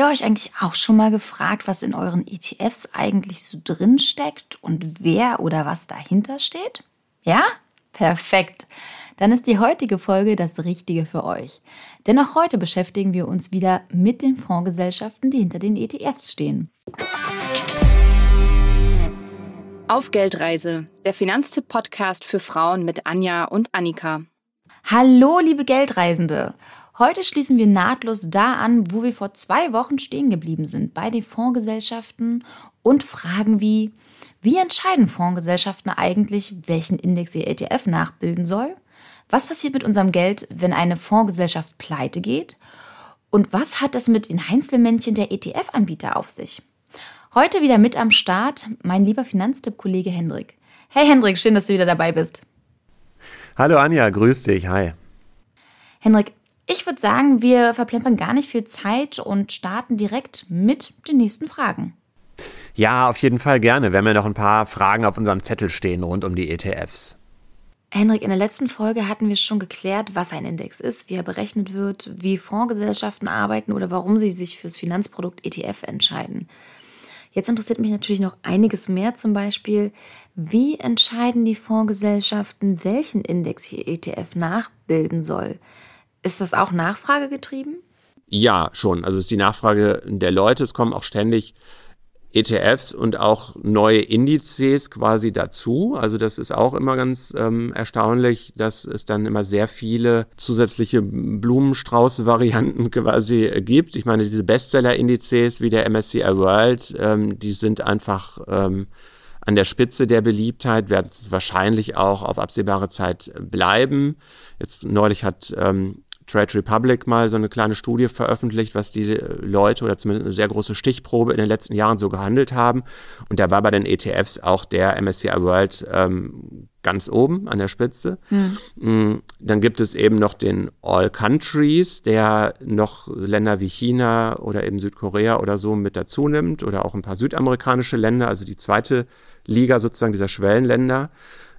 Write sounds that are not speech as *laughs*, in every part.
ihr euch eigentlich auch schon mal gefragt, was in euren ETFs eigentlich so drin steckt und wer oder was dahinter steht? Ja? Perfekt. Dann ist die heutige Folge das Richtige für euch. Denn auch heute beschäftigen wir uns wieder mit den Fondsgesellschaften, die hinter den ETFs stehen. Auf Geldreise, der Finanztipp-Podcast für Frauen mit Anja und Annika. Hallo, liebe Geldreisende. Heute schließen wir nahtlos da an, wo wir vor zwei Wochen stehen geblieben sind, bei den Fondsgesellschaften und fragen wie, wie entscheiden Fondsgesellschaften eigentlich, welchen Index ihr ETF nachbilden soll? Was passiert mit unserem Geld, wenn eine Fondsgesellschaft pleite geht? Und was hat es mit den Einzelmännchen der ETF-Anbieter auf sich? Heute wieder mit am Start mein lieber Finanztipp-Kollege Hendrik. Hey Hendrik, schön, dass du wieder dabei bist. Hallo Anja, grüß dich, hi. Hendrik, ich würde sagen, wir verplempern gar nicht viel Zeit und starten direkt mit den nächsten Fragen. Ja, auf jeden Fall gerne. Wir haben ja noch ein paar Fragen auf unserem Zettel stehen rund um die ETFs. Henrik, in der letzten Folge hatten wir schon geklärt, was ein Index ist, wie er berechnet wird, wie Fondsgesellschaften arbeiten oder warum sie sich fürs Finanzprodukt ETF entscheiden. Jetzt interessiert mich natürlich noch einiges mehr, zum Beispiel, wie entscheiden die Fondsgesellschaften, welchen Index ihr ETF nachbilden soll? Ist das auch nachfragegetrieben? Ja, schon. Also es ist die Nachfrage der Leute. Es kommen auch ständig ETFs und auch neue Indizes quasi dazu. Also das ist auch immer ganz ähm, erstaunlich, dass es dann immer sehr viele zusätzliche Blumenstrauß-Varianten *laughs* quasi gibt. Ich meine, diese Bestseller-Indizes wie der MSCI World, ähm, die sind einfach ähm, an der Spitze der Beliebtheit, werden es wahrscheinlich auch auf absehbare Zeit bleiben. Jetzt neulich hat ähm, Trade Republic mal so eine kleine Studie veröffentlicht, was die Leute oder zumindest eine sehr große Stichprobe in den letzten Jahren so gehandelt haben. Und da war bei den ETFs auch der MSCI World ähm, ganz oben an der Spitze. Mhm. Dann gibt es eben noch den All Countries, der noch Länder wie China oder eben Südkorea oder so mit dazu nimmt oder auch ein paar südamerikanische Länder, also die zweite Liga sozusagen dieser Schwellenländer.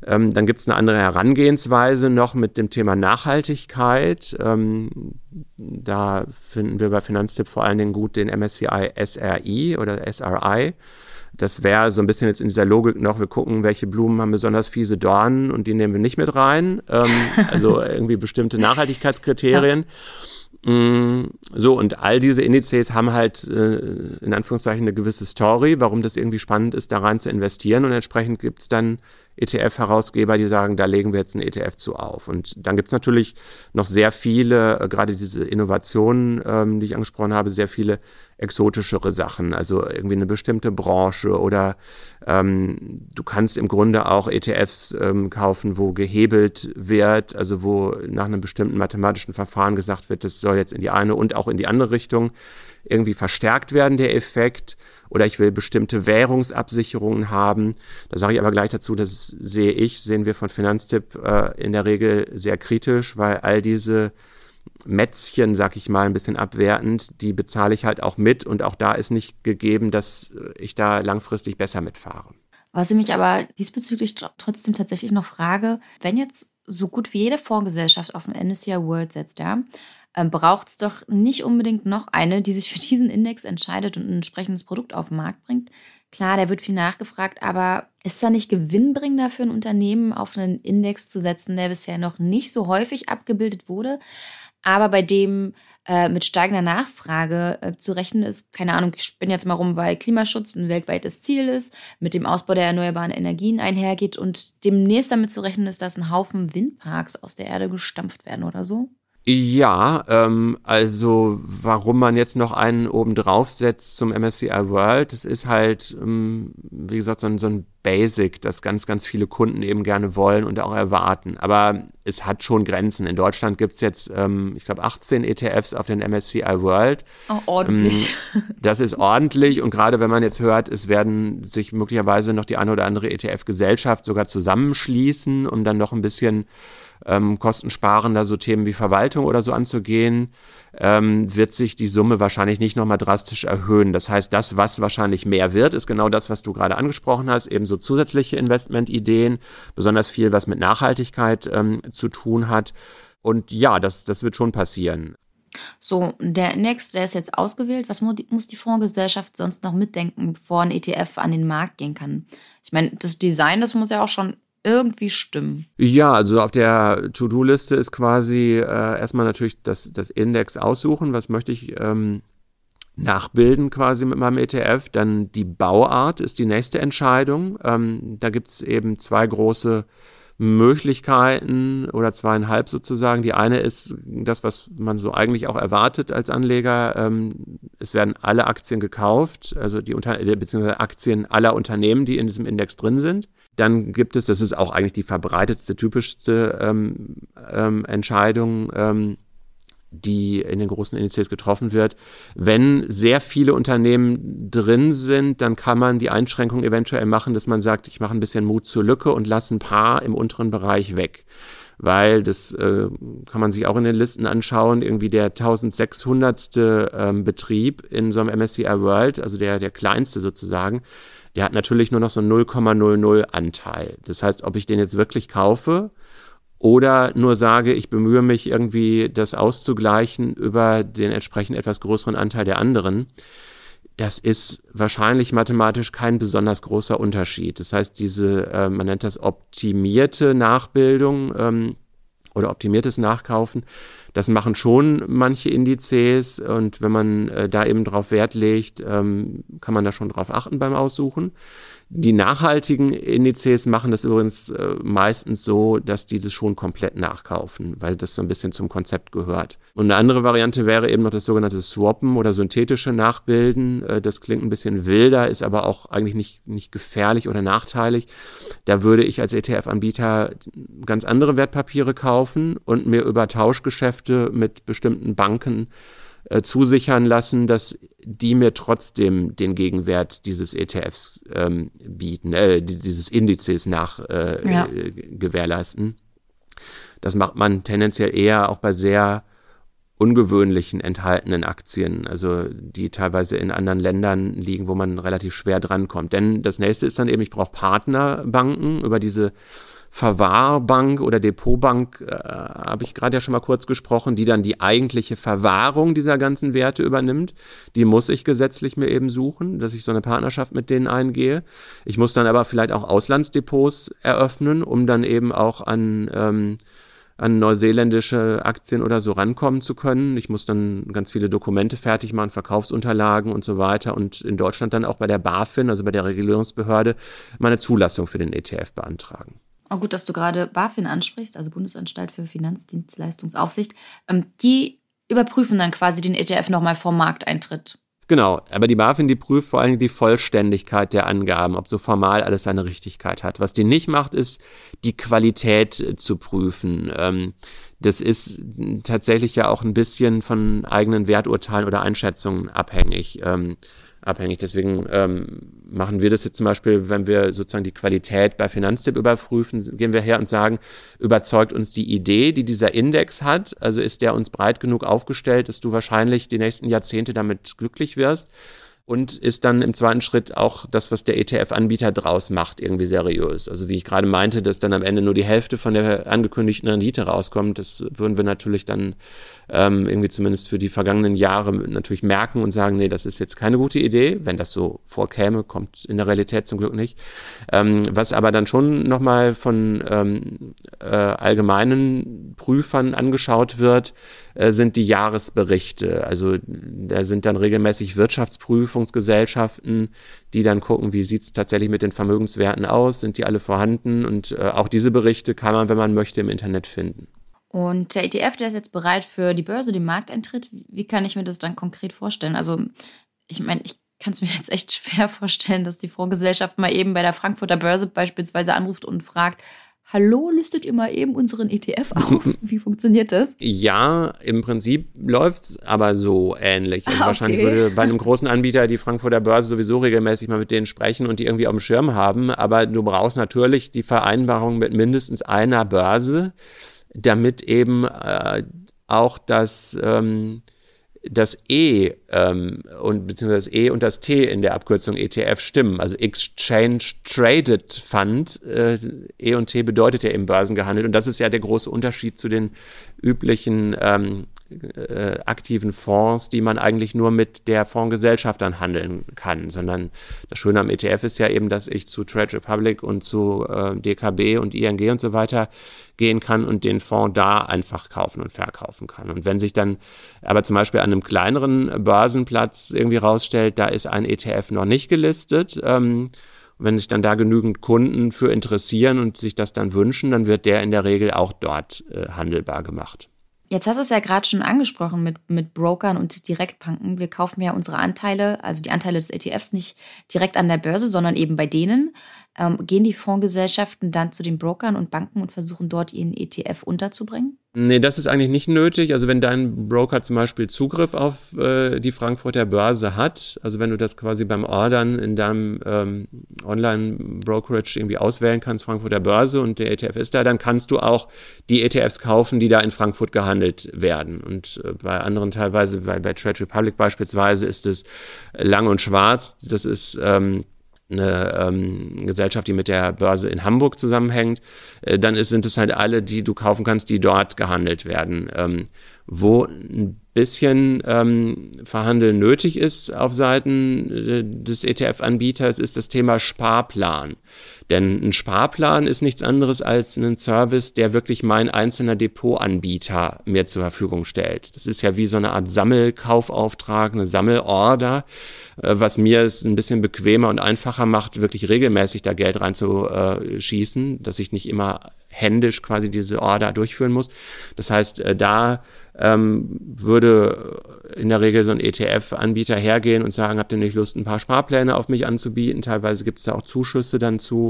Ähm, dann gibt es eine andere Herangehensweise noch mit dem Thema Nachhaltigkeit. Ähm, da finden wir bei Finanztipp vor allen Dingen gut den MSCI SRI oder SRI. Das wäre so ein bisschen jetzt in dieser Logik noch, wir gucken, welche Blumen haben besonders fiese Dornen und die nehmen wir nicht mit rein. Ähm, also *laughs* irgendwie bestimmte Nachhaltigkeitskriterien. Ja. Mm, so, und all diese Indizes haben halt äh, in Anführungszeichen eine gewisse Story, warum das irgendwie spannend ist, da rein zu investieren. Und entsprechend gibt es dann ETF-Herausgeber, die sagen, da legen wir jetzt einen ETF zu auf. Und dann gibt es natürlich noch sehr viele, äh, gerade diese Innovationen, ähm, die ich angesprochen habe, sehr viele exotischere Sachen, also irgendwie eine bestimmte Branche oder ähm, du kannst im Grunde auch ETFs ähm, kaufen, wo gehebelt wird, also wo nach einem bestimmten mathematischen Verfahren gesagt wird, das soll jetzt in die eine und auch in die andere Richtung irgendwie verstärkt werden, der Effekt. Oder ich will bestimmte Währungsabsicherungen haben. Da sage ich aber gleich dazu, das sehe ich, sehen wir von Finanztipp äh, in der Regel sehr kritisch, weil all diese Mätzchen, sag ich mal, ein bisschen abwertend, die bezahle ich halt auch mit und auch da ist nicht gegeben, dass ich da langfristig besser mitfahre. Was ich mich aber diesbezüglich trotzdem tatsächlich noch frage, wenn jetzt so gut wie jede Fondsgesellschaft auf den NSCI World setzt, ja, ähm, braucht es doch nicht unbedingt noch eine, die sich für diesen Index entscheidet und ein entsprechendes Produkt auf den Markt bringt. Klar, der wird viel nachgefragt, aber ist da nicht gewinnbringender für ein Unternehmen, auf einen Index zu setzen, der bisher noch nicht so häufig abgebildet wurde, aber bei dem äh, mit steigender Nachfrage äh, zu rechnen ist, keine Ahnung, ich bin jetzt mal rum, weil Klimaschutz ein weltweites Ziel ist, mit dem Ausbau der erneuerbaren Energien einhergeht und demnächst damit zu rechnen ist, dass ein Haufen Windparks aus der Erde gestampft werden oder so? Ja, ähm, also warum man jetzt noch einen oben drauf setzt zum MSCI World, das ist halt, ähm, wie gesagt, so ein, so ein Basic, das ganz, ganz viele Kunden eben gerne wollen und auch erwarten. Aber es hat schon Grenzen. In Deutschland gibt es jetzt, ähm, ich glaube, 18 ETFs auf den MSCI World. Oh, ordentlich. Ähm, das ist ordentlich und gerade wenn man jetzt hört, es werden sich möglicherweise noch die eine oder andere ETF-Gesellschaft sogar zusammenschließen, um dann noch ein bisschen ähm, kostensparender so Themen wie Verwaltung oder so anzugehen, ähm, wird sich die Summe wahrscheinlich nicht nochmal drastisch erhöhen. Das heißt, das, was wahrscheinlich mehr wird, ist genau das, was du gerade angesprochen hast, eben so zusätzliche Investmentideen, besonders viel, was mit Nachhaltigkeit ähm, zu tun hat. Und ja, das, das wird schon passieren. So, der Index, der ist jetzt ausgewählt. Was muss die Fondsgesellschaft sonst noch mitdenken, bevor ein ETF an den Markt gehen kann? Ich meine, das Design, das muss ja auch schon irgendwie stimmen. Ja, also auf der To-Do-Liste ist quasi äh, erstmal natürlich das, das Index aussuchen. Was möchte ich ähm, nachbilden quasi mit meinem ETF? Dann die Bauart ist die nächste Entscheidung. Ähm, da gibt es eben zwei große Möglichkeiten oder zweieinhalb sozusagen. Die eine ist das, was man so eigentlich auch erwartet als Anleger. Ähm, es werden alle Aktien gekauft, also die Unter beziehungsweise Aktien aller Unternehmen, die in diesem Index drin sind. Dann gibt es, das ist auch eigentlich die verbreitetste, typischste ähm, ähm, Entscheidung, ähm, die in den großen Indizes getroffen wird. Wenn sehr viele Unternehmen drin sind, dann kann man die Einschränkung eventuell machen, dass man sagt, ich mache ein bisschen Mut zur Lücke und lasse ein paar im unteren Bereich weg. Weil das äh, kann man sich auch in den Listen anschauen, irgendwie der 1600. Ähm, Betrieb in so einem MSCI World, also der, der kleinste sozusagen, der hat natürlich nur noch so einen 0,00 Anteil. Das heißt, ob ich den jetzt wirklich kaufe oder nur sage, ich bemühe mich irgendwie, das auszugleichen über den entsprechend etwas größeren Anteil der anderen, das ist wahrscheinlich mathematisch kein besonders großer Unterschied. Das heißt, diese, äh, man nennt das optimierte Nachbildung ähm, oder optimiertes Nachkaufen, das machen schon manche Indizes und wenn man äh, da eben drauf Wert legt, ähm, kann man da schon drauf achten beim Aussuchen. Die nachhaltigen Indizes machen das übrigens äh, meistens so, dass die das schon komplett nachkaufen, weil das so ein bisschen zum Konzept gehört. Und eine andere Variante wäre eben noch das sogenannte Swappen oder synthetische Nachbilden. Äh, das klingt ein bisschen wilder, ist aber auch eigentlich nicht, nicht gefährlich oder nachteilig. Da würde ich als ETF-Anbieter ganz andere Wertpapiere kaufen und mir über Tauschgeschäfte mit bestimmten Banken äh, zusichern lassen, dass die mir trotzdem den Gegenwert dieses ETFs ähm, bieten, äh, dieses Indizes nach äh, ja. Äh, gewährleisten. Das macht man tendenziell eher auch bei sehr ungewöhnlichen enthaltenen Aktien, also die teilweise in anderen Ländern liegen, wo man relativ schwer drankommt. Denn das nächste ist dann eben, ich brauche Partnerbanken über diese Verwahrbank oder Depotbank, äh, habe ich gerade ja schon mal kurz gesprochen, die dann die eigentliche Verwahrung dieser ganzen Werte übernimmt. Die muss ich gesetzlich mir eben suchen, dass ich so eine Partnerschaft mit denen eingehe. Ich muss dann aber vielleicht auch Auslandsdepots eröffnen, um dann eben auch an ähm, an neuseeländische Aktien oder so rankommen zu können. Ich muss dann ganz viele Dokumente fertig machen, Verkaufsunterlagen und so weiter und in Deutschland dann auch bei der BaFin, also bei der Regulierungsbehörde, meine Zulassung für den ETF beantragen. Oh, gut, dass du gerade BaFin ansprichst, also Bundesanstalt für Finanzdienstleistungsaufsicht. Ähm, die überprüfen dann quasi den ETF nochmal vor Markteintritt. Genau, aber die BaFin, die prüft vor allem die Vollständigkeit der Angaben, ob so formal alles seine Richtigkeit hat. Was die nicht macht, ist die Qualität äh, zu prüfen. Ähm, das ist tatsächlich ja auch ein bisschen von eigenen Werturteilen oder Einschätzungen abhängig. Ähm, abhängig. Deswegen machen wir das jetzt zum Beispiel, wenn wir sozusagen die Qualität bei Finanztipp überprüfen, gehen wir her und sagen, überzeugt uns die Idee, die dieser Index hat, also ist der uns breit genug aufgestellt, dass du wahrscheinlich die nächsten Jahrzehnte damit glücklich wirst und ist dann im zweiten Schritt auch das, was der ETF-Anbieter draus macht, irgendwie seriös. Also wie ich gerade meinte, dass dann am Ende nur die Hälfte von der angekündigten Rendite rauskommt, das würden wir natürlich dann ähm, irgendwie zumindest für die vergangenen Jahre natürlich merken und sagen, nee, das ist jetzt keine gute Idee. Wenn das so vorkäme, kommt in der Realität zum Glück nicht. Ähm, was aber dann schon nochmal von ähm, äh, allgemeinen Prüfern angeschaut wird, äh, sind die Jahresberichte. Also da sind dann regelmäßig Wirtschaftsprüfungsgesellschaften, die dann gucken, wie sieht es tatsächlich mit den Vermögenswerten aus, sind die alle vorhanden und äh, auch diese Berichte kann man, wenn man möchte, im Internet finden. Und der ETF, der ist jetzt bereit für die Börse, den Markteintritt. Wie kann ich mir das dann konkret vorstellen? Also, ich meine, ich kann es mir *laughs* jetzt echt schwer vorstellen, dass die Fondsgesellschaft mal eben bei der Frankfurter Börse beispielsweise anruft und fragt, Hallo, listet ihr mal eben unseren ETF auf? *laughs* Wie funktioniert das? Ja, im Prinzip läuft es aber so ähnlich. Also ah, okay. Wahrscheinlich würde bei einem *laughs* großen Anbieter die Frankfurter Börse sowieso regelmäßig mal mit denen sprechen und die irgendwie auf dem Schirm haben. Aber du brauchst natürlich die Vereinbarung mit mindestens einer Börse damit eben äh, auch das, ähm, das E ähm, und beziehungsweise das E und das T in der Abkürzung ETF stimmen. Also Exchange Traded Fund, äh, E und T bedeutet ja eben börsengehandelt und das ist ja der große Unterschied zu den üblichen ähm, äh, aktiven Fonds, die man eigentlich nur mit der Fondsgesellschaft dann handeln kann, sondern das Schöne am ETF ist ja eben, dass ich zu Trade Republic und zu äh, DKB und ING und so weiter gehen kann und den Fonds da einfach kaufen und verkaufen kann. Und wenn sich dann aber zum Beispiel an einem kleineren Börsenplatz irgendwie rausstellt, da ist ein ETF noch nicht gelistet, ähm, wenn sich dann da genügend Kunden für interessieren und sich das dann wünschen, dann wird der in der Regel auch dort äh, handelbar gemacht. Jetzt hast du es ja gerade schon angesprochen mit, mit Brokern und Direktbanken. Wir kaufen ja unsere Anteile, also die Anteile des ETFs, nicht direkt an der Börse, sondern eben bei denen. Ähm, gehen die Fondsgesellschaften dann zu den Brokern und Banken und versuchen dort ihren ETF unterzubringen? Nee, das ist eigentlich nicht nötig. Also wenn dein Broker zum Beispiel Zugriff auf äh, die Frankfurter Börse hat, also wenn du das quasi beim Ordern in deinem ähm, Online-Brokerage irgendwie auswählen kannst, Frankfurter Börse und der ETF ist da, dann kannst du auch die ETFs kaufen, die da in Frankfurt gehandelt werden. Und äh, bei anderen teilweise, bei, bei Trade Republic beispielsweise, ist es lang und schwarz. Das ist ähm, eine ähm, Gesellschaft, die mit der Börse in Hamburg zusammenhängt, äh, dann ist, sind es halt alle, die du kaufen kannst, die dort gehandelt werden. Ähm, wo ein bisschen ähm, Verhandeln nötig ist auf Seiten äh, des ETF-Anbieters, ist das Thema Sparplan. Denn ein Sparplan ist nichts anderes als ein Service, der wirklich mein einzelner Depotanbieter mir zur Verfügung stellt. Das ist ja wie so eine Art Sammelkaufauftrag, eine Sammelorder, äh, was mir es ein bisschen bequemer und einfacher macht, wirklich regelmäßig da Geld reinzuschießen, dass ich nicht immer händisch quasi diese Order durchführen muss. Das heißt, äh, da ähm, würde in der Regel so ein ETF-Anbieter hergehen und sagen, habt ihr nicht Lust, ein paar Sparpläne auf mich anzubieten? Teilweise gibt es da auch Zuschüsse dann zu,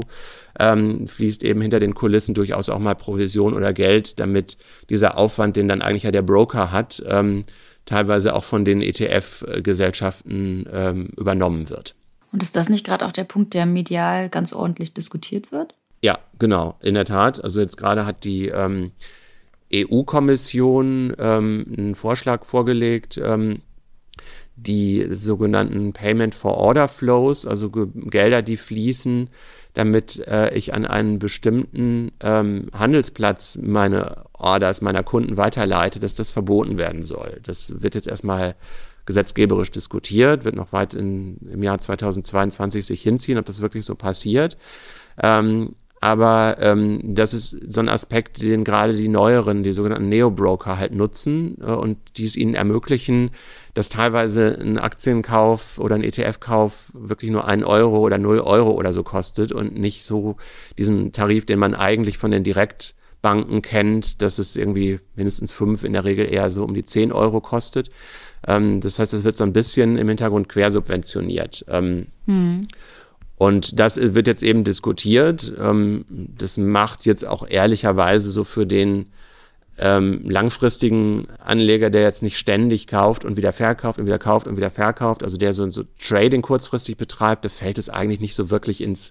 ähm, fließt eben hinter den Kulissen durchaus auch mal Provision oder Geld, damit dieser Aufwand, den dann eigentlich ja der Broker hat, ähm, teilweise auch von den ETF-Gesellschaften ähm, übernommen wird. Und ist das nicht gerade auch der Punkt, der medial ganz ordentlich diskutiert wird? Ja, genau, in der Tat. Also jetzt gerade hat die ähm, EU-Kommission ähm, einen Vorschlag vorgelegt, ähm, die sogenannten Payment for Order Flows, also Gelder, die fließen, damit äh, ich an einen bestimmten ähm, Handelsplatz meine Orders meiner Kunden weiterleite, dass das verboten werden soll. Das wird jetzt erstmal gesetzgeberisch diskutiert, wird noch weit in, im Jahr 2022 sich hinziehen, ob das wirklich so passiert. Ähm, aber ähm, das ist so ein Aspekt, den gerade die neueren, die sogenannten Neo-Broker halt nutzen äh, und die es ihnen ermöglichen, dass teilweise ein Aktienkauf oder ein ETF-Kauf wirklich nur ein Euro oder null Euro oder so kostet und nicht so diesen Tarif, den man eigentlich von den Direktbanken kennt, dass es irgendwie mindestens fünf, in der Regel eher so um die zehn Euro kostet. Ähm, das heißt, es wird so ein bisschen im Hintergrund quersubventioniert. Ähm, hm. Und das wird jetzt eben diskutiert. Ähm, das macht jetzt auch ehrlicherweise so für den ähm, langfristigen Anleger, der jetzt nicht ständig kauft und wieder verkauft und wieder kauft und wieder verkauft, also der so, so Trading kurzfristig betreibt, da fällt es eigentlich nicht so wirklich ins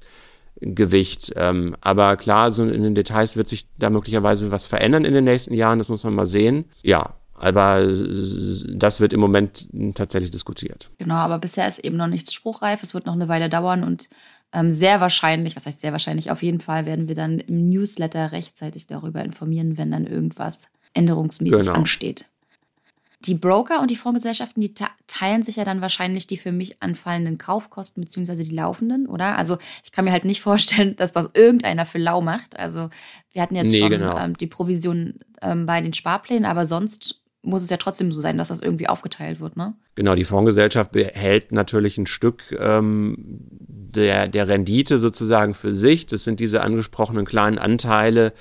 Gewicht. Ähm, aber klar, so in den Details wird sich da möglicherweise was verändern in den nächsten Jahren, das muss man mal sehen. Ja, aber das wird im Moment tatsächlich diskutiert. Genau, aber bisher ist eben noch nichts spruchreif. Es wird noch eine Weile dauern und ähm, sehr wahrscheinlich, was heißt sehr wahrscheinlich, auf jeden Fall werden wir dann im Newsletter rechtzeitig darüber informieren, wenn dann irgendwas änderungsmäßig genau. ansteht. Die Broker und die Fondsgesellschaften, die teilen sich ja dann wahrscheinlich die für mich anfallenden Kaufkosten beziehungsweise die laufenden, oder? Also ich kann mir halt nicht *laughs* vorstellen, dass das irgendeiner für lau macht. Also wir hatten jetzt nee, schon genau. ähm, die Provision ähm, bei den Sparplänen, aber sonst muss es ja trotzdem so sein, dass das irgendwie aufgeteilt wird, ne? Genau, die Fondsgesellschaft behält natürlich ein Stück ähm, der, der Rendite sozusagen für sich. Das sind diese angesprochenen kleinen Anteile,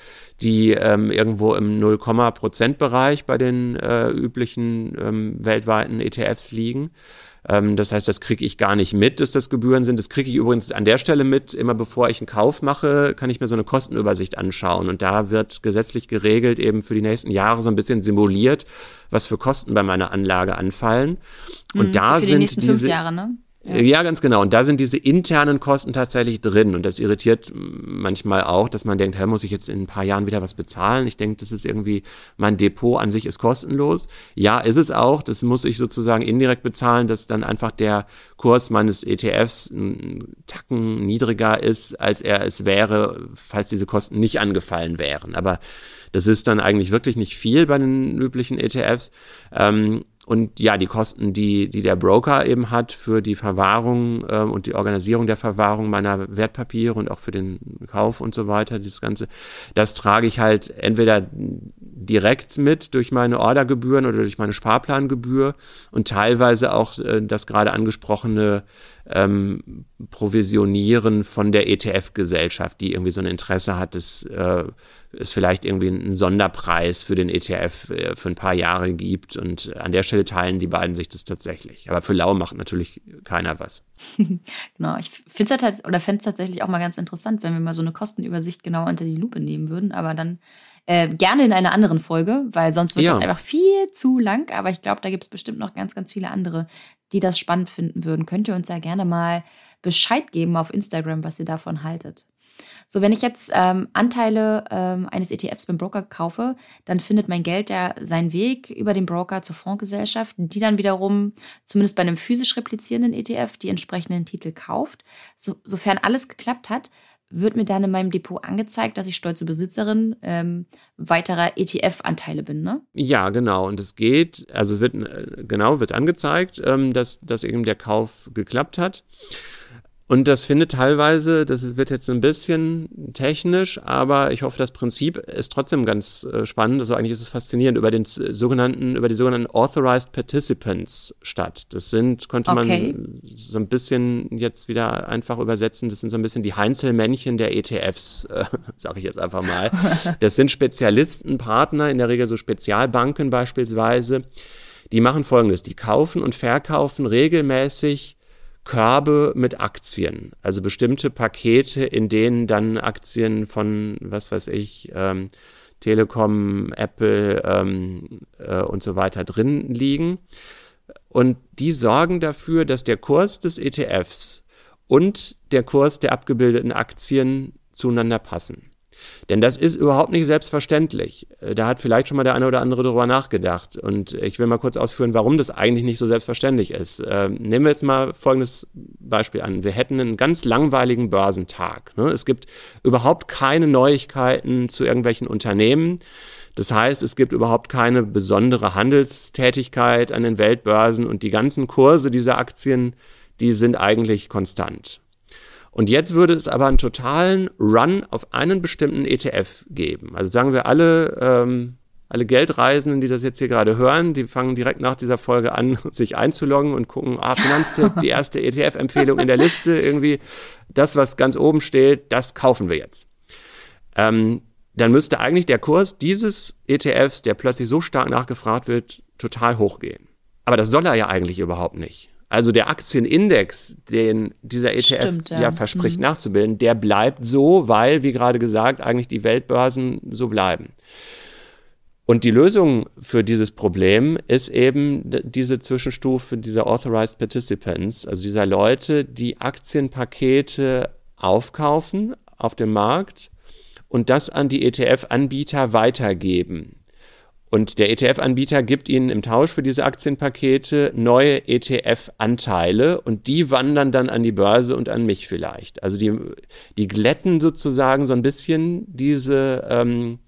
die ähm, irgendwo im 0,%-Bereich bei den äh, üblichen ähm, weltweiten ETFs liegen. Ähm, das heißt, das kriege ich gar nicht mit, dass das Gebühren sind. Das kriege ich übrigens an der Stelle mit. Immer bevor ich einen Kauf mache, kann ich mir so eine Kostenübersicht anschauen. Und da wird gesetzlich geregelt, eben für die nächsten Jahre so ein bisschen simuliert, was für Kosten bei meiner Anlage anfallen. Und mhm, da für sind die nächsten diese, fünf Jahre, ne? Ja. ganz genau. Und da sind diese internen Kosten tatsächlich drin. Und das irritiert manchmal auch, dass man denkt, hä, muss ich jetzt in ein paar Jahren wieder was bezahlen? Ich denke, das ist irgendwie, mein Depot an sich ist kostenlos. Ja, ist es auch. Das muss ich sozusagen indirekt bezahlen, dass dann einfach der Kurs meines ETFs einen Tacken niedriger ist, als er es wäre, falls diese Kosten nicht angefallen wären. Aber das ist dann eigentlich wirklich nicht viel bei den üblichen ETFs. Ähm, und ja, die Kosten, die, die der Broker eben hat für die Verwahrung äh, und die Organisierung der Verwahrung meiner Wertpapiere und auch für den Kauf und so weiter, das Ganze, das trage ich halt entweder direkt mit durch meine Ordergebühren oder durch meine Sparplangebühr. Und teilweise auch äh, das gerade angesprochene ähm, Provisionieren von der ETF-Gesellschaft, die irgendwie so ein Interesse hat, dass äh, es vielleicht irgendwie einen Sonderpreis für den ETF äh, für ein paar Jahre gibt. Und an der Stelle teilen die beiden sich das tatsächlich. Aber für Lau macht natürlich keiner was. *laughs* genau, ich finde es halt, oder fände es tatsächlich auch mal ganz interessant, wenn wir mal so eine Kostenübersicht genau unter die Lupe nehmen würden. Aber dann äh, gerne in einer anderen Folge, weil sonst wird ja. das einfach viel zu lang. Aber ich glaube, da gibt es bestimmt noch ganz, ganz viele andere, die das spannend finden würden. Könnt ihr uns ja gerne mal Bescheid geben auf Instagram, was ihr davon haltet. So, wenn ich jetzt ähm, Anteile ähm, eines ETFs beim Broker kaufe, dann findet mein Geld ja seinen Weg über den Broker zur Fondsgesellschaft, die dann wiederum, zumindest bei einem physisch replizierenden ETF, die entsprechenden Titel kauft. So, sofern alles geklappt hat, wird mir dann in meinem Depot angezeigt, dass ich stolze Besitzerin ähm, weiterer ETF-Anteile bin, ne? Ja, genau. Und es geht, also es wird äh, genau wird angezeigt, ähm, dass, dass eben der Kauf geklappt hat. Und das findet teilweise, das wird jetzt ein bisschen technisch, aber ich hoffe, das Prinzip ist trotzdem ganz äh, spannend. Also eigentlich ist es faszinierend über den sogenannten, über die sogenannten Authorized Participants statt. Das sind, konnte okay. man so ein bisschen jetzt wieder einfach übersetzen. Das sind so ein bisschen die Heinzelmännchen der ETFs, äh, *laughs* sage ich jetzt einfach mal. *laughs* Das sind Spezialistenpartner, in der Regel so Spezialbanken beispielsweise. Die machen folgendes. Die kaufen und verkaufen regelmäßig Körbe mit Aktien, also bestimmte Pakete, in denen dann Aktien von, was weiß ich, ähm, Telekom, Apple ähm, äh, und so weiter drin liegen. Und die sorgen dafür, dass der Kurs des ETFs und der Kurs der abgebildeten Aktien zueinander passen. Denn das ist überhaupt nicht selbstverständlich. Äh, da hat vielleicht schon mal der eine oder andere darüber nachgedacht. Und ich will mal kurz ausführen, warum das eigentlich nicht so selbstverständlich ist. Ähm, nehmen wir jetzt mal folgendes Beispiel an. Wir hätten einen ganz langweiligen Börsentag. Ne? Es gibt überhaupt keine Neuigkeiten zu irgendwelchen Unternehmen. Das heißt, es gibt überhaupt keine besondere Handelstätigkeit an den Weltbörsen und die ganzen Kurse dieser Aktien, die sind eigentlich konstant. Und jetzt würde es aber einen totalen Run auf einen bestimmten ETF geben. Also sagen wir alle, ähm, alle Geldreisenden, die das jetzt hier gerade hören, die fangen direkt nach dieser Folge an, *laughs* sich einzuloggen und gucken, ah, Finanztipp, die erste *laughs* ETF-Empfehlung in der Liste, irgendwie das, was ganz oben steht, das kaufen wir jetzt. Ähm, dann müsste eigentlich der Kurs dieses ETFs, der plötzlich so stark nachgefragt wird, total hochgehen. Aber das soll er ja eigentlich überhaupt nicht. Also der Aktienindex, den dieser ETF Stimmt, ja. ja. verspricht mhm. nachzubilden, der bleibt so, weil, wie gerade gesagt, eigentlich die Weltbörsen so bleiben. Und die Lösung für dieses Problem ist eben diese Zwischenstufe dieser Authorized Participants, also dieser Leute, die Aktienpakete aufkaufen auf dem Markt und das an die ETF-Anbieter weitergeben. Und der ETF-Anbieter gibt Ihnen im Tausch für diese Aktienpakete neue ETF-Anteile und die wandern dann an die Börse und an mich vielleicht. Also die, die glätten sozusagen so ein bisschen diese, ähm,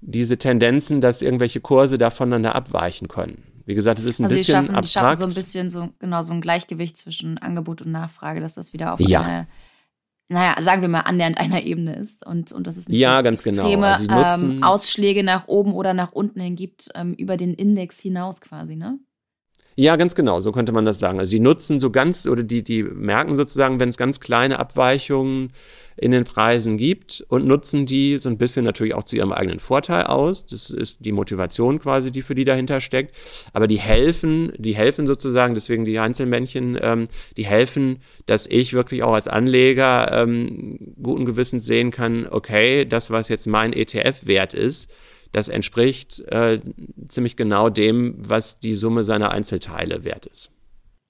diese Tendenzen, dass irgendwelche Kurse da voneinander abweichen können. Wie gesagt, es ist ein also bisschen schaffen, abstrakt. Die schaffen so ein bisschen so, genau, so ein Gleichgewicht zwischen Angebot und Nachfrage, dass das wieder auf ja. eine naja, sagen wir mal, annähernd einer Ebene ist und, und dass es nicht ja, so ganz genau. extreme genau. also ähm, Ausschläge nach oben oder nach unten hin gibt, ähm, über den Index hinaus quasi, ne? Ja, ganz genau, so könnte man das sagen. Also sie nutzen so ganz, oder die, die merken sozusagen, wenn es ganz kleine Abweichungen in den Preisen gibt und nutzen die so ein bisschen natürlich auch zu ihrem eigenen Vorteil aus. Das ist die Motivation quasi, die für die dahinter steckt. Aber die helfen, die helfen sozusagen, deswegen die Einzelmännchen, ähm, die helfen, dass ich wirklich auch als Anleger ähm, guten Gewissens sehen kann, okay, das, was jetzt mein ETF wert ist, das entspricht äh, ziemlich genau dem, was die Summe seiner Einzelteile wert ist.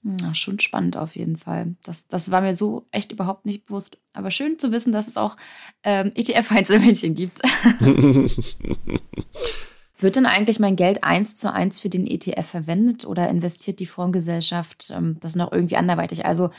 Ja, schon spannend auf jeden Fall. Das, das war mir so echt überhaupt nicht bewusst. Aber schön zu wissen, dass es auch ähm, ETF-Einzelmännchen gibt. *laughs* Wird denn eigentlich mein Geld eins zu eins für den ETF verwendet oder investiert die Fondsgesellschaft ähm, das noch irgendwie anderweitig? Also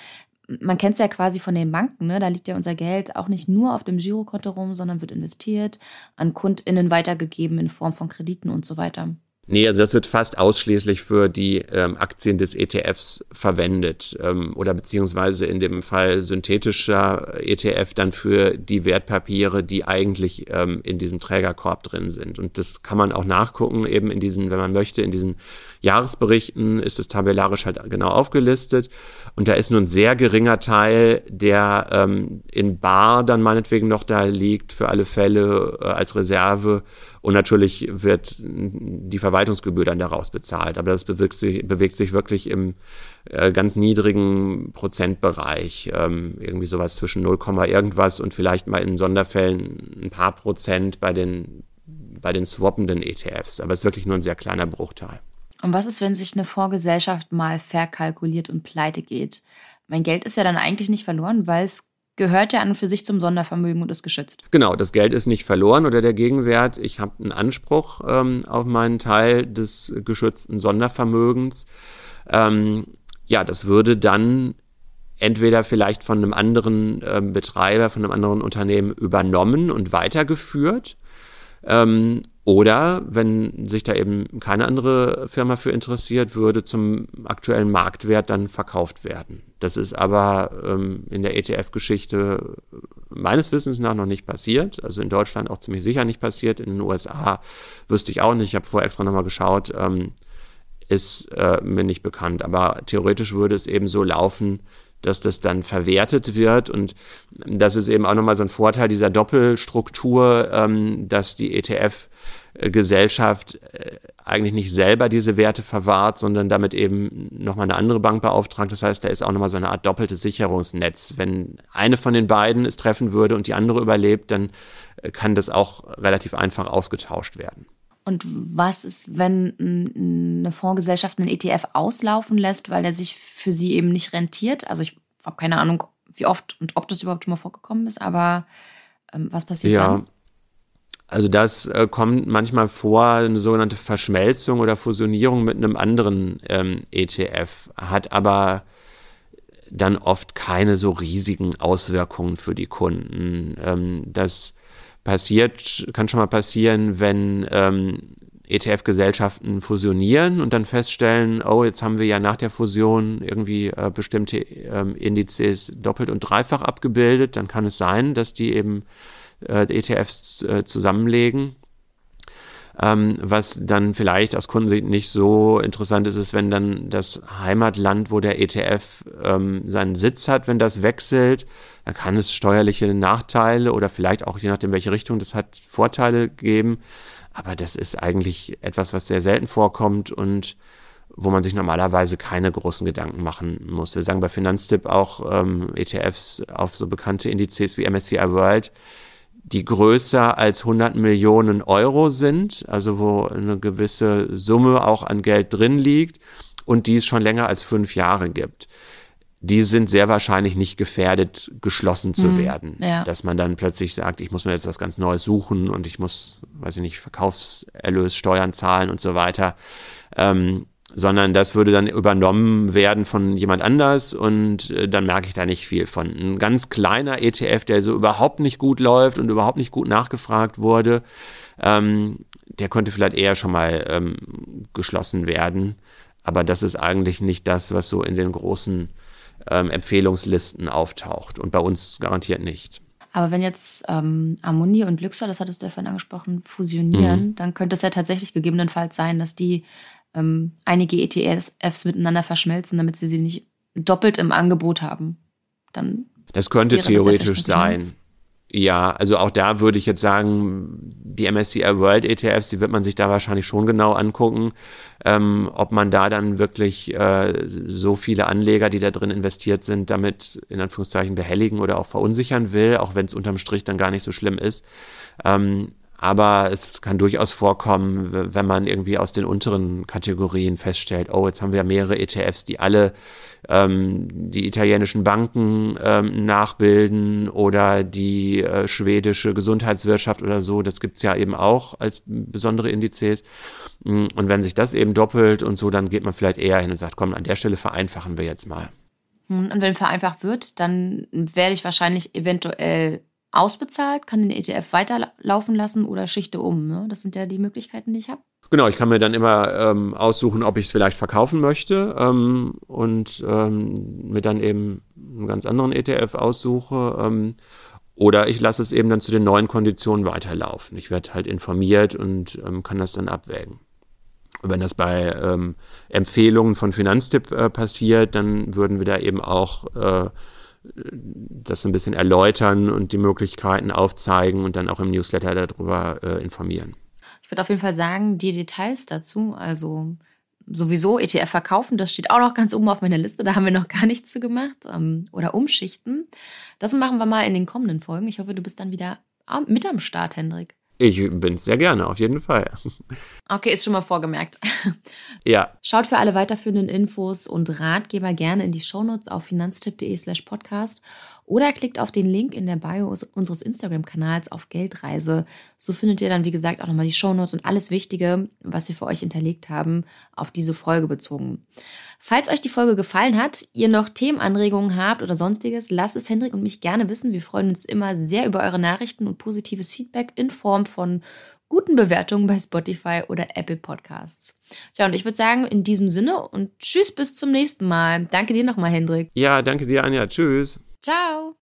man kennt es ja quasi von den Banken, ne? da liegt ja unser Geld auch nicht nur auf dem Girokonto rum, sondern wird investiert, an KundInnen weitergegeben in Form von Krediten und so weiter. Nee, also das wird fast ausschließlich für die ähm, Aktien des ETFs verwendet ähm, oder beziehungsweise in dem Fall synthetischer ETF dann für die Wertpapiere, die eigentlich ähm, in diesem Trägerkorb drin sind. Und das kann man auch nachgucken, eben in diesen, wenn man möchte, in diesen Jahresberichten ist es tabellarisch halt genau aufgelistet. Und da ist nur ein sehr geringer Teil, der ähm, in Bar dann meinetwegen noch da liegt, für alle Fälle äh, als Reserve. Und natürlich wird die Verwaltungsgebühr dann daraus bezahlt. Aber das bewegt sich, bewegt sich wirklich im äh, ganz niedrigen Prozentbereich. Ähm, irgendwie sowas zwischen 0, irgendwas und vielleicht mal in Sonderfällen ein paar Prozent bei den, bei den swappenden ETFs. Aber es ist wirklich nur ein sehr kleiner Bruchteil. Und was ist, wenn sich eine Vorgesellschaft mal verkalkuliert und pleite geht? Mein Geld ist ja dann eigentlich nicht verloren, weil es gehört ja an und für sich zum Sondervermögen und ist geschützt. Genau, das Geld ist nicht verloren oder der Gegenwert. Ich habe einen Anspruch ähm, auf meinen Teil des geschützten Sondervermögens. Ähm, ja, das würde dann entweder vielleicht von einem anderen äh, Betreiber, von einem anderen Unternehmen übernommen und weitergeführt. Ähm, oder wenn sich da eben keine andere Firma für interessiert, würde zum aktuellen Marktwert dann verkauft werden. Das ist aber ähm, in der ETF-Geschichte meines Wissens nach noch nicht passiert. Also in Deutschland auch ziemlich sicher nicht passiert. In den USA wüsste ich auch nicht. Ich habe vorher extra nochmal geschaut. Ähm, ist äh, mir nicht bekannt. Aber theoretisch würde es eben so laufen, dass das dann verwertet wird. Und das ist eben auch nochmal so ein Vorteil dieser Doppelstruktur, ähm, dass die ETF-Gesellschaft äh, eigentlich nicht selber diese Werte verwahrt, sondern damit eben nochmal eine andere Bank beauftragt. Das heißt, da ist auch nochmal so eine Art doppeltes Sicherungsnetz. Wenn eine von den beiden es treffen würde und die andere überlebt, dann äh, kann das auch relativ einfach ausgetauscht werden. Und was ist, wenn eine Fondsgesellschaft einen ETF auslaufen lässt, weil der sich für sie eben nicht rentiert? Also ich habe keine Ahnung, wie oft und ob das überhaupt schon mal vorgekommen ist, aber ähm, was passiert ja. dann? Also das äh, kommt manchmal vor, eine sogenannte Verschmelzung oder Fusionierung mit einem anderen ähm, ETF, hat aber dann oft keine so riesigen Auswirkungen für die Kunden. Ähm, das passiert, kann schon mal passieren, wenn ähm, ETF-Gesellschaften fusionieren und dann feststellen, oh, jetzt haben wir ja nach der Fusion irgendwie äh, bestimmte ähm, Indizes doppelt und dreifach abgebildet, dann kann es sein, dass die eben äh, ETFs äh, zusammenlegen. Ähm, was dann vielleicht aus Kundensicht nicht so interessant ist, ist, wenn dann das Heimatland, wo der ETF ähm, seinen Sitz hat, wenn das wechselt, dann kann es steuerliche Nachteile oder vielleicht auch je nachdem, welche Richtung das hat, Vorteile geben. Aber das ist eigentlich etwas, was sehr selten vorkommt und wo man sich normalerweise keine großen Gedanken machen muss. Wir sagen bei Finanztipp auch ähm, ETFs auf so bekannte Indizes wie MSCI World die größer als 100 Millionen Euro sind, also wo eine gewisse Summe auch an Geld drin liegt und die es schon länger als fünf Jahre gibt. Die sind sehr wahrscheinlich nicht gefährdet, geschlossen zu mhm, werden. Ja. Dass man dann plötzlich sagt, ich muss mir jetzt was ganz Neues suchen und ich muss, weiß ich nicht, Verkaufserlös, Steuern zahlen und so weiter. Ähm, sondern das würde dann übernommen werden von jemand anders und äh, dann merke ich da nicht viel von. Ein ganz kleiner ETF, der so überhaupt nicht gut läuft und überhaupt nicht gut nachgefragt wurde, ähm, der könnte vielleicht eher schon mal ähm, geschlossen werden. Aber das ist eigentlich nicht das, was so in den großen ähm, Empfehlungslisten auftaucht und bei uns garantiert nicht. Aber wenn jetzt ähm, Amundi und Luxor, das hattest du ja vorhin angesprochen, fusionieren, mhm. dann könnte es ja tatsächlich gegebenenfalls sein, dass die ähm, einige ETFs miteinander verschmelzen, damit sie sie nicht doppelt im Angebot haben. Dann das könnte theoretisch das ja sein. Ja, also auch da würde ich jetzt sagen, die MSCI World ETFs, die wird man sich da wahrscheinlich schon genau angucken, ähm, ob man da dann wirklich äh, so viele Anleger, die da drin investiert sind, damit in Anführungszeichen behelligen oder auch verunsichern will, auch wenn es unterm Strich dann gar nicht so schlimm ist. Ähm, aber es kann durchaus vorkommen, wenn man irgendwie aus den unteren Kategorien feststellt, oh, jetzt haben wir mehrere ETFs, die alle ähm, die italienischen Banken ähm, nachbilden oder die äh, schwedische Gesundheitswirtschaft oder so. Das gibt's ja eben auch als besondere Indizes. Mm, und wenn sich das eben doppelt und so, dann geht man vielleicht eher hin und sagt, komm, an der Stelle vereinfachen wir jetzt mal. Hm, und wenn vereinfacht wird, dann werde ich wahrscheinlich eventuell ausbezahlt, kann den ETF weiterlaufen lassen oder schichte um. Ne? Das sind ja die Möglichkeiten, die ich habe. Genau, ich kann mir dann immer ähm, aussuchen, ob ich es vielleicht verkaufen möchte ähm, und ähm, mir dann eben einen ganz anderen ETF aussuche. Ähm, oder ich lasse es eben dann zu den neuen Konditionen weiterlaufen. Ich werde halt informiert und ähm, kann das dann abwägen. Und wenn das bei ähm, Empfehlungen von Finanztipp äh, passiert, dann würden wir da eben auch äh, das so ein bisschen erläutern und die Möglichkeiten aufzeigen und dann auch im Newsletter darüber äh, informieren. Ich würde auf jeden Fall sagen, die Details dazu, also sowieso ETF verkaufen, das steht auch noch ganz oben auf meiner Liste, da haben wir noch gar nichts zu gemacht ähm, oder umschichten. Das machen wir mal in den kommenden Folgen. Ich hoffe, du bist dann wieder mit am Start, Hendrik. Ich bin sehr gerne, auf jeden Fall. *laughs* Okay, ist schon mal vorgemerkt. *laughs* Ja. Schaut für alle weiterführenden Infos und Ratgeber gerne in die Shownotes auf finanztipp.de slash podcast oder klickt auf den Link in der Bio unseres Instagram-Kanals auf Geldreise. So findet ihr dann, wie gesagt, auch nochmal die Shownotes und alles Wichtige, was wir für euch hinterlegt haben, auf diese Folge bezogen. Falls euch die Folge gefallen hat, ihr noch Themenanregungen habt oder sonstiges, lasst es Hendrik und mich gerne wissen. Wir freuen uns immer sehr über eure Nachrichten und positives Feedback in Form von guten Bewertungen bei Spotify oder Apple Podcasts. Ja, und ich würde sagen, in diesem Sinne und tschüss bis zum nächsten Mal. Danke dir nochmal, Hendrik. Ja, danke dir, Anja. Tschüss. Ciao.